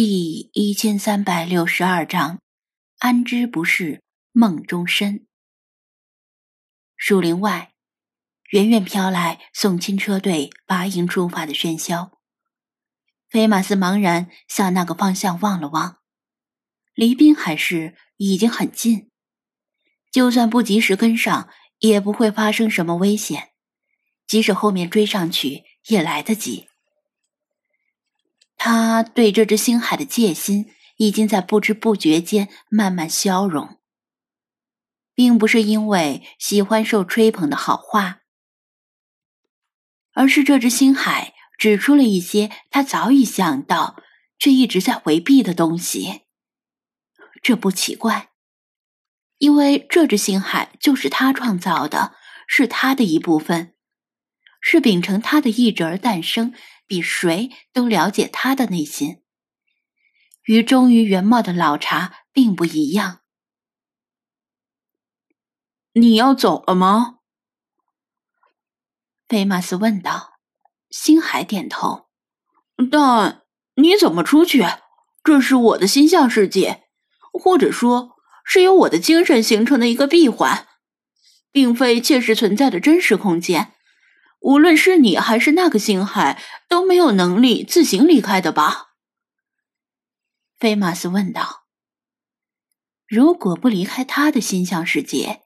第一千三百六十二章，安知不是梦中身？树林外，远远飘来送亲车队拔营出发的喧嚣。菲马斯茫然向那个方向望了望，离滨海市已经很近，就算不及时跟上，也不会发生什么危险。即使后面追上去，也来得及。他对这只星海的戒心已经在不知不觉间慢慢消融，并不是因为喜欢受吹捧的好话，而是这只星海指出了一些他早已想到却一直在回避的东西。这不奇怪，因为这只星海就是他创造的，是他的一部分，是秉承他的意志而诞生。比谁都了解他的内心，与忠于原貌的老茶并不一样。你要走了吗？菲马斯问道。星海点头。但你怎么出去？这是我的心象世界，或者说是由我的精神形成的一个闭环，并非切实存在的真实空间。无论是你还是那个星海，都没有能力自行离开的吧？菲马斯问道。如果不离开他的心象世界，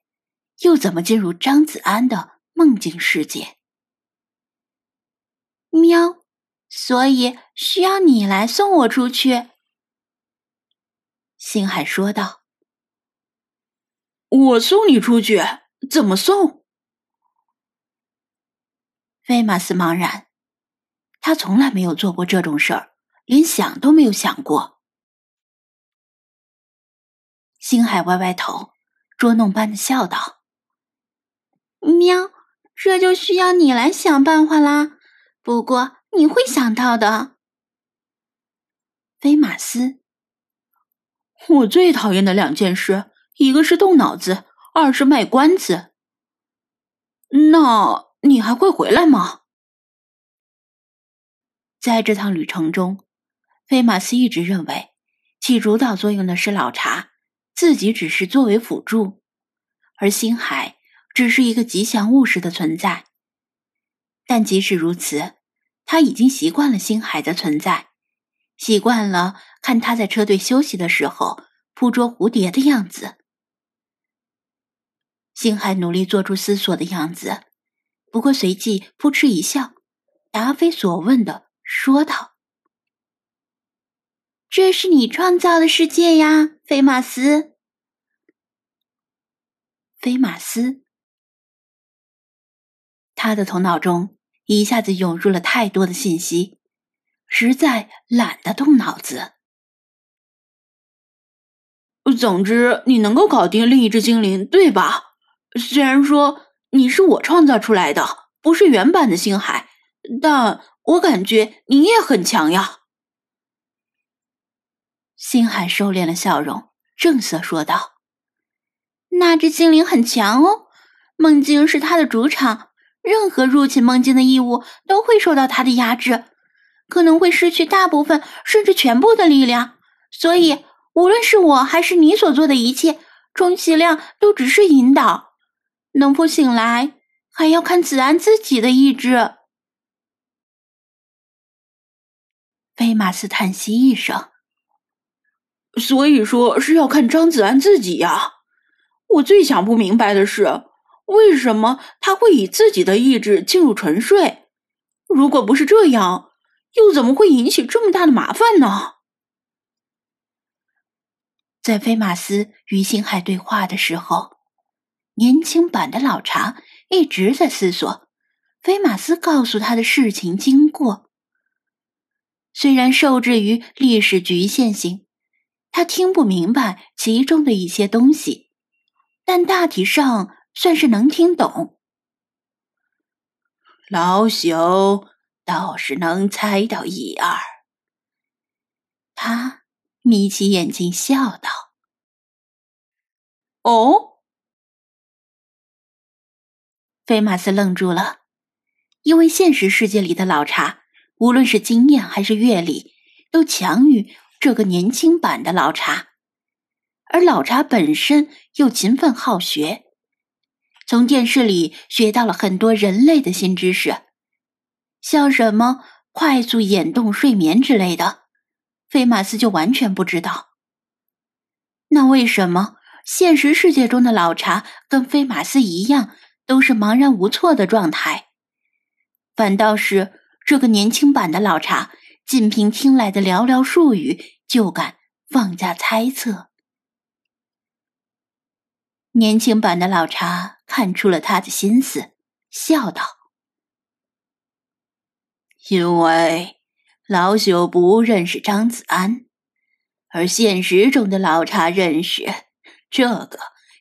又怎么进入张子安的梦境世界？喵，所以需要你来送我出去。星海说道。我送你出去？怎么送？菲马斯茫然，他从来没有做过这种事儿，连想都没有想过。星海歪歪头，捉弄般的笑道：“喵，这就需要你来想办法啦。不过你会想到的。”菲马斯，我最讨厌的两件事，一个是动脑子，二是卖关子。那。你还会回来吗？在这趟旅程中，菲马斯一直认为起主导作用的是老茶，自己只是作为辅助，而星海只是一个吉祥物似的存在。但即使如此，他已经习惯了星海的存在，习惯了看他在车队休息的时候捕捉蝴蝶的样子。星海努力做出思索的样子。不过，随即扑哧一笑，答非所问的说道：“这是你创造的世界呀，菲马斯。”菲马斯，他的头脑中一下子涌入了太多的信息，实在懒得动脑子。总之，你能够搞定另一只精灵，对吧？虽然说……你是我创造出来的，不是原版的星海，但我感觉你也很强呀。星海收敛了笑容，正色说道：“那只精灵很强哦，梦境是他的主场，任何入侵梦境的异物都会受到他的压制，可能会失去大部分甚至全部的力量。所以，无论是我还是你所做的一切，充其量都只是引导。”能否醒来，还要看子安自己的意志。菲马斯叹息一声：“所以说是要看张子安自己呀。我最想不明白的是，为什么他会以自己的意志进入沉睡？如果不是这样，又怎么会引起这么大的麻烦呢？”在菲马斯与星海对话的时候。年轻版的老茶一直在思索菲马斯告诉他的事情经过。虽然受制于历史局限性，他听不明白其中的一些东西，但大体上算是能听懂。老朽倒是能猜到一二。他眯起眼睛笑道：“哦。”菲马斯愣住了，因为现实世界里的老茶，无论是经验还是阅历，都强于这个年轻版的老茶，而老茶本身又勤奋好学，从电视里学到了很多人类的新知识，像什么快速眼动睡眠之类的，菲马斯就完全不知道。那为什么现实世界中的老茶跟菲马斯一样，都是茫然无措的状态，反倒是这个年轻版的老茶？仅凭听来的寥寥数语，就敢妄加猜测。年轻版的老茶看出了他的心思，笑道：“因为老朽不认识张子安，而现实中的老茶认识，这个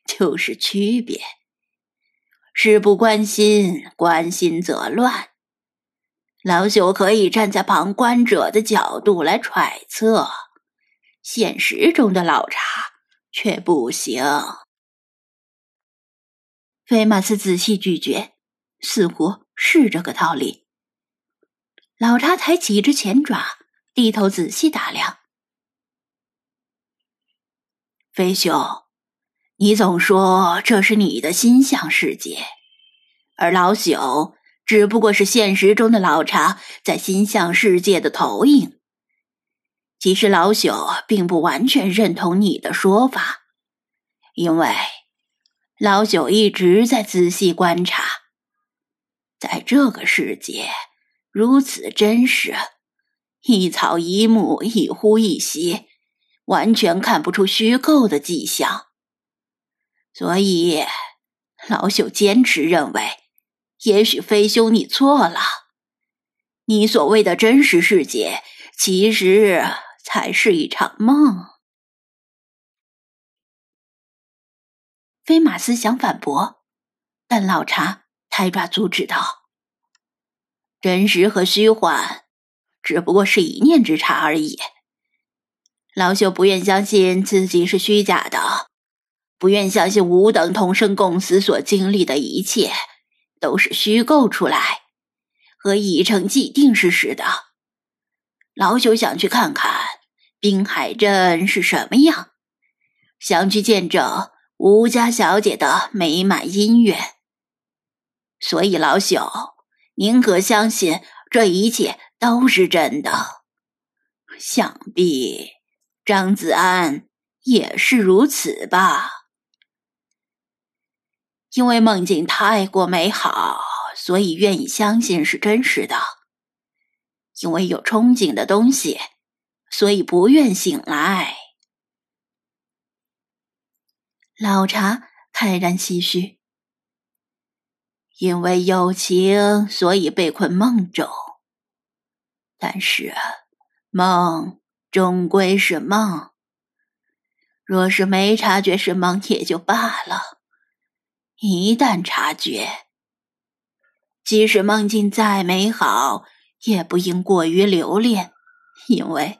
就是区别。事不关心，关心则乱。”老朽可以站在旁观者的角度来揣测，现实中的老茶却不行。菲马斯仔细咀嚼，似乎是这个道理。老茶抬起一只前爪，低头仔细打量。飞兄，你总说这是你的心象世界，而老朽。只不过是现实中的老茶在心象世界的投影。其实老朽并不完全认同你的说法，因为老朽一直在仔细观察，在这个世界如此真实，一草一木，一呼一吸，完全看不出虚构的迹象。所以老朽坚持认为。也许飞兄你错了，你所谓的真实世界，其实才是一场梦。菲马斯想反驳，但老茶抬爪阻止道：“真实和虚幻，只不过是一念之差而已。老朽不愿相信自己是虚假的，不愿相信吾等同生共死所经历的一切。”都是虚构出来，和已成既定事实的。老朽想去看看滨海镇是什么样，想去见证吴家小姐的美满姻缘。所以老朽宁可相信这一切都是真的。想必张子安也是如此吧。因为梦境太过美好，所以愿意相信是真实的；因为有憧憬的东西，所以不愿醒来。老茶泰然唏嘘：因为有情，所以被困梦中。但是梦终归是梦，若是没察觉是梦，也就罢了。一旦察觉，即使梦境再美好，也不应过于留恋，因为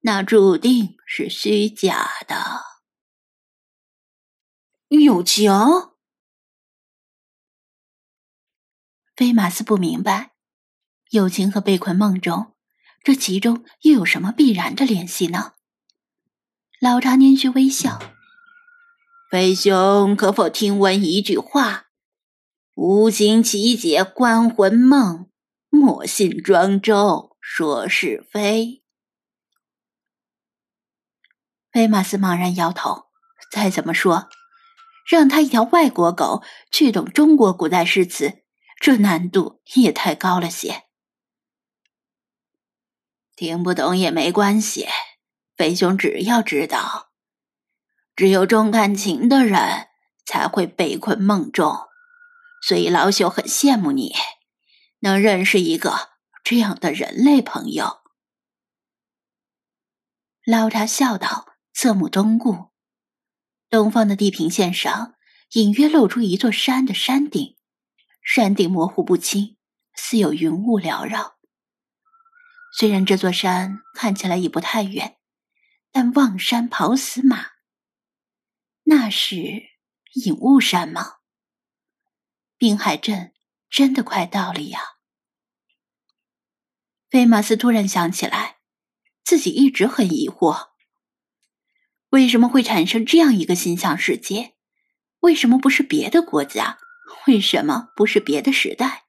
那注定是虚假的。友情，菲马斯不明白，友情和被困梦中，这其中又有什么必然的联系呢？老茶捻须微笑。飞兄可否听闻一句话？无心奇解观魂梦，莫信庄周说是非。菲马斯茫然摇头。再怎么说，让他一条外国狗去懂中国古代诗词，这难度也太高了些。听不懂也没关系，飞兄只要知道。只有重感情的人才会被困梦中，所以老朽很羡慕你，能认识一个这样的人类朋友。老茶笑道，侧目东顾，东方的地平线上隐约露出一座山的山顶，山顶模糊不清，似有云雾缭绕。虽然这座山看起来已不太远，但望山跑死马。那是隐雾山吗？滨海镇真的快到了呀！菲马斯突然想起来，自己一直很疑惑：为什么会产生这样一个心象世界？为什么不是别的国家？为什么不是别的时代？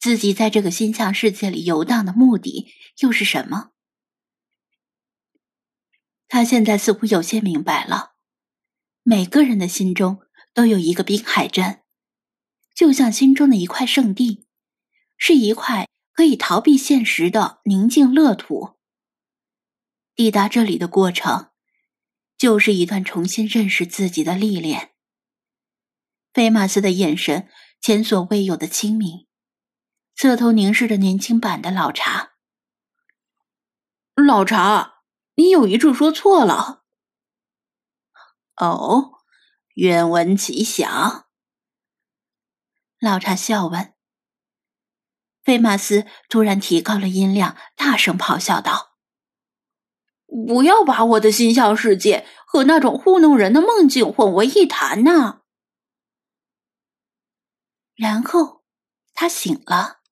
自己在这个心象世界里游荡的目的又是什么？他现在似乎有些明白了：每个人的心中都有一个滨海镇，就像心中的一块圣地，是一块可以逃避现实的宁静乐土。抵达这里的过程，就是一段重新认识自己的历练。菲马斯的眼神前所未有的清明，侧头凝视着年轻版的老茶。老茶，你有一处说错了。哦，愿闻其详。老茶笑问。菲马斯突然提高了音量，大声咆哮道：“不要把我的心象世界和那种糊弄人的梦境混为一谈呐！”然后，他醒了。